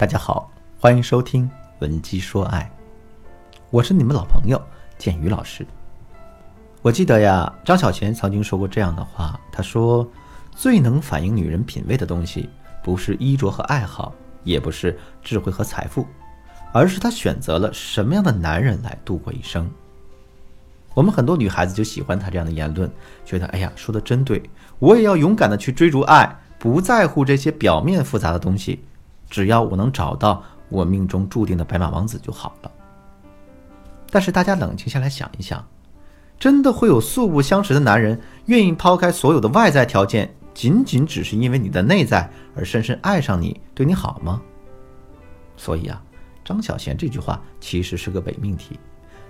大家好，欢迎收听《文姬说爱》，我是你们老朋友建宇老师。我记得呀，张小娴曾经说过这样的话，她说：“最能反映女人品味的东西，不是衣着和爱好，也不是智慧和财富，而是她选择了什么样的男人来度过一生。”我们很多女孩子就喜欢她这样的言论，觉得哎呀，说的真对，我也要勇敢的去追逐爱，不在乎这些表面复杂的东西。只要我能找到我命中注定的白马王子就好了。但是大家冷静下来想一想，真的会有素不相识的男人愿意抛开所有的外在条件，仅仅只是因为你的内在而深深爱上你，对你好吗？所以啊，张小娴这句话其实是个伪命题，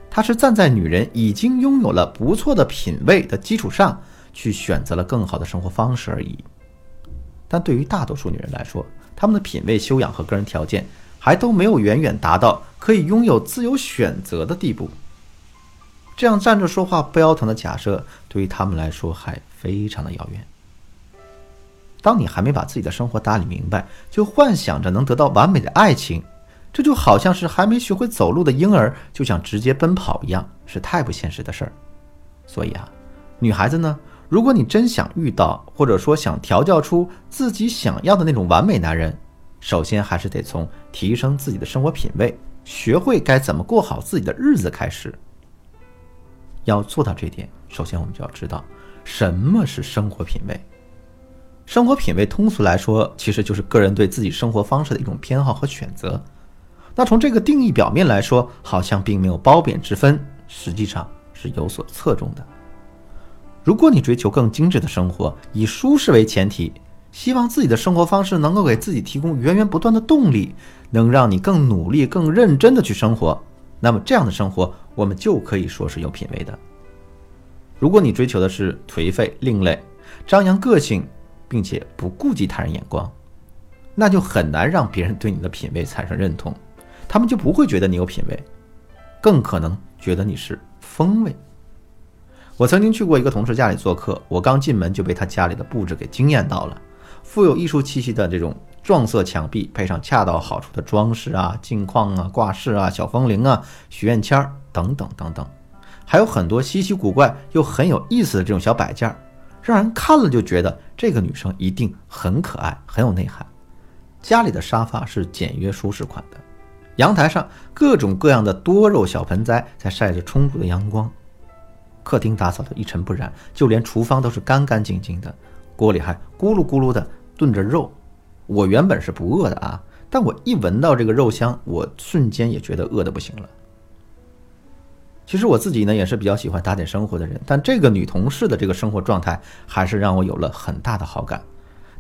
她是站在女人已经拥有了不错的品味的基础上去选择了更好的生活方式而已。但对于大多数女人来说，她们的品味修养和个人条件还都没有远远达到可以拥有自由选择的地步。这样站着说话不腰疼的假设，对于她们来说还非常的遥远。当你还没把自己的生活打理明白，就幻想着能得到完美的爱情，这就好像是还没学会走路的婴儿就想直接奔跑一样，是太不现实的事儿。所以啊，女孩子呢？如果你真想遇到，或者说想调教出自己想要的那种完美男人，首先还是得从提升自己的生活品味，学会该怎么过好自己的日子开始。要做到这点，首先我们就要知道什么是生活品味。生活品味通俗来说，其实就是个人对自己生活方式的一种偏好和选择。那从这个定义表面来说，好像并没有褒贬之分，实际上是有所侧重的。如果你追求更精致的生活，以舒适为前提，希望自己的生活方式能够给自己提供源源不断的动力，能让你更努力、更认真的去生活，那么这样的生活我们就可以说是有品位的。如果你追求的是颓废、另类、张扬个性，并且不顾及他人眼光，那就很难让别人对你的品味产生认同，他们就不会觉得你有品味，更可能觉得你是风味。我曾经去过一个同事家里做客，我刚进门就被他家里的布置给惊艳到了。富有艺术气息的这种撞色墙壁，配上恰到好处的装饰啊、镜框啊、挂饰啊、小风铃啊、许愿签儿等等等等，还有很多稀奇古怪又很有意思的这种小摆件儿，让人看了就觉得这个女生一定很可爱、很有内涵。家里的沙发是简约舒适款的，阳台上各种各样的多肉小盆栽在晒着充足的阳光。客厅打扫的一尘不染，就连厨房都是干干净净的，锅里还咕噜咕噜的炖着肉。我原本是不饿的啊，但我一闻到这个肉香，我瞬间也觉得饿的不行了。其实我自己呢也是比较喜欢打点生活的人，但这个女同事的这个生活状态还是让我有了很大的好感。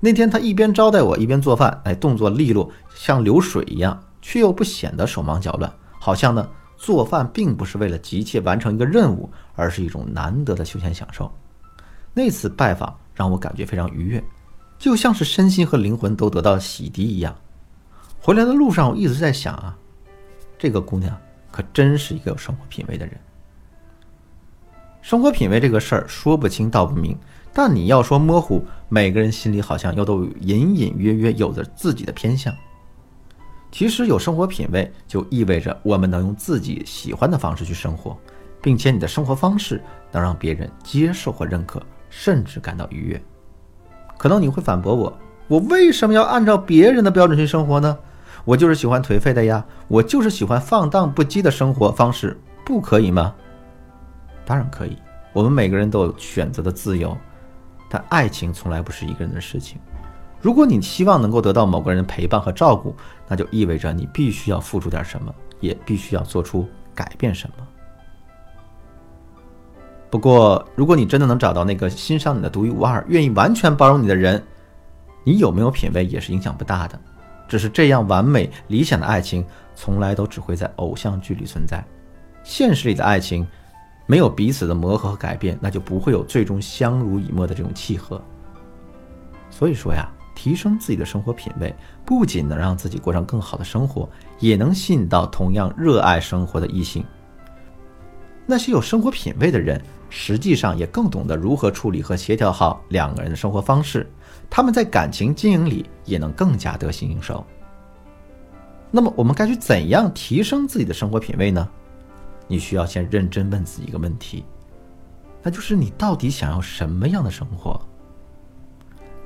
那天她一边招待我，一边做饭，哎，动作利落，像流水一样，却又不显得手忙脚乱，好像呢。做饭并不是为了急切完成一个任务，而是一种难得的休闲享受。那次拜访让我感觉非常愉悦，就像是身心和灵魂都得到洗涤一样。回来的路上，我一直在想啊，这个姑娘可真是一个有生活品味的人。生活品味这个事儿说不清道不明，但你要说模糊，每个人心里好像又都隐隐约约有着自己的偏向。其实有生活品味，就意味着我们能用自己喜欢的方式去生活，并且你的生活方式能让别人接受或认可，甚至感到愉悦。可能你会反驳我：我为什么要按照别人的标准去生活呢？我就是喜欢颓废的呀，我就是喜欢放荡不羁的生活方式，不可以吗？当然可以，我们每个人都有选择的自由，但爱情从来不是一个人的事情。如果你希望能够得到某个人的陪伴和照顾，那就意味着你必须要付出点什么，也必须要做出改变什么。不过，如果你真的能找到那个欣赏你的独一无二、愿意完全包容你的人，你有没有品味也是影响不大的。只是这样完美理想的爱情，从来都只会在偶像剧里存在。现实里的爱情，没有彼此的磨合和改变，那就不会有最终相濡以沫的这种契合。所以说呀。提升自己的生活品味，不仅能让自己过上更好的生活，也能吸引到同样热爱生活的异性。那些有生活品味的人，实际上也更懂得如何处理和协调好两个人的生活方式，他们在感情经营里也能更加得心应手。那么我们该去怎样提升自己的生活品味呢？你需要先认真问自己一个问题，那就是你到底想要什么样的生活？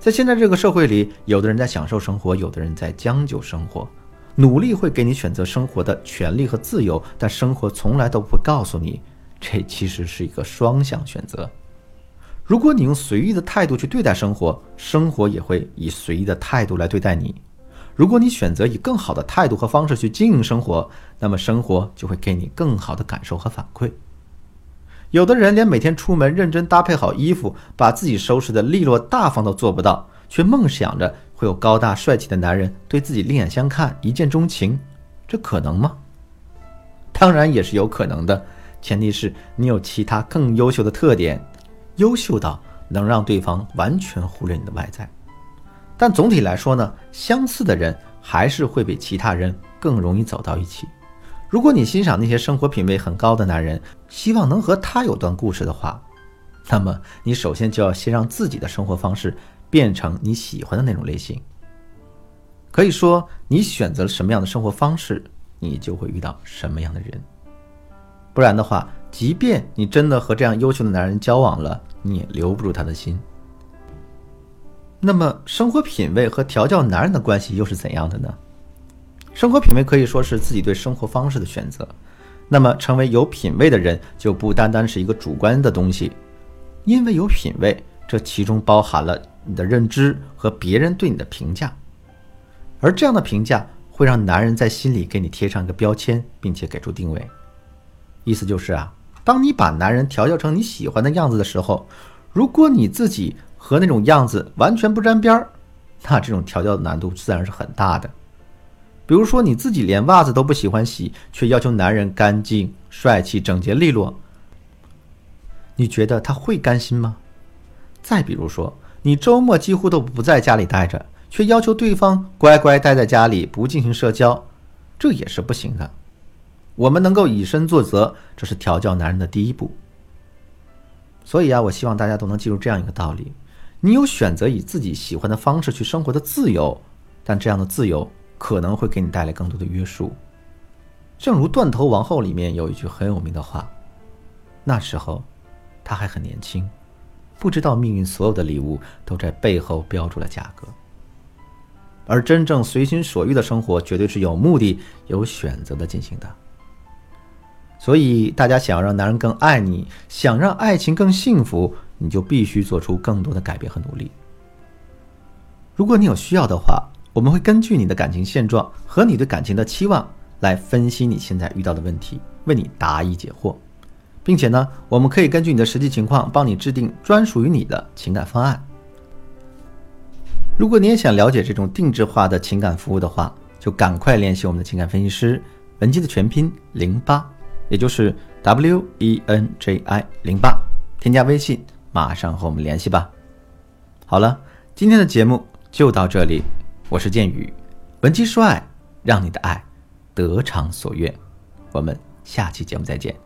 在现在这个社会里，有的人在享受生活，有的人在将就生活。努力会给你选择生活的权利和自由，但生活从来都不告诉你，这其实是一个双向选择。如果你用随意的态度去对待生活，生活也会以随意的态度来对待你。如果你选择以更好的态度和方式去经营生活，那么生活就会给你更好的感受和反馈。有的人连每天出门认真搭配好衣服，把自己收拾的利落大方都做不到，却梦想着会有高大帅气的男人对自己另眼相看、一见钟情，这可能吗？当然也是有可能的，前提是你有其他更优秀的特点，优秀到能让对方完全忽略你的外在。但总体来说呢，相似的人还是会比其他人更容易走到一起。如果你欣赏那些生活品味很高的男人，希望能和他有段故事的话，那么你首先就要先让自己的生活方式变成你喜欢的那种类型。可以说，你选择了什么样的生活方式，你就会遇到什么样的人。不然的话，即便你真的和这样优秀的男人交往了，你也留不住他的心。那么，生活品味和调教男人的关系又是怎样的呢？生活品味可以说是自己对生活方式的选择。那么，成为有品味的人就不单单是一个主观的东西，因为有品味，这其中包含了你的认知和别人对你的评价。而这样的评价会让男人在心里给你贴上一个标签，并且给出定位。意思就是啊，当你把男人调教成你喜欢的样子的时候，如果你自己和那种样子完全不沾边儿，那这种调教的难度自然是很大的。比如说你自己连袜子都不喜欢洗，却要求男人干净、帅气、整洁利落，你觉得他会甘心吗？再比如说，你周末几乎都不在家里待着，却要求对方乖乖待在家里不进行社交，这也是不行的。我们能够以身作则，这是调教男人的第一步。所以啊，我希望大家都能记住这样一个道理：你有选择以自己喜欢的方式去生活的自由，但这样的自由。可能会给你带来更多的约束。正如《断头王后》里面有一句很有名的话：“那时候，他还很年轻，不知道命运所有的礼物都在背后标注了价格。而真正随心所欲的生活，绝对是有目的、有选择的进行的。所以，大家想要让男人更爱你，想让爱情更幸福，你就必须做出更多的改变和努力。如果你有需要的话。”我们会根据你的感情现状和你对感情的期望来分析你现在遇到的问题，为你答疑解惑，并且呢，我们可以根据你的实际情况帮你制定专属于你的情感方案。如果你也想了解这种定制化的情感服务的话，就赶快联系我们的情感分析师文姬的全拼零八，也就是 W E N J I 零八，添加微信，马上和我们联系吧。好了，今天的节目就到这里。我是剑宇，本期说爱，让你的爱得偿所愿。我们下期节目再见。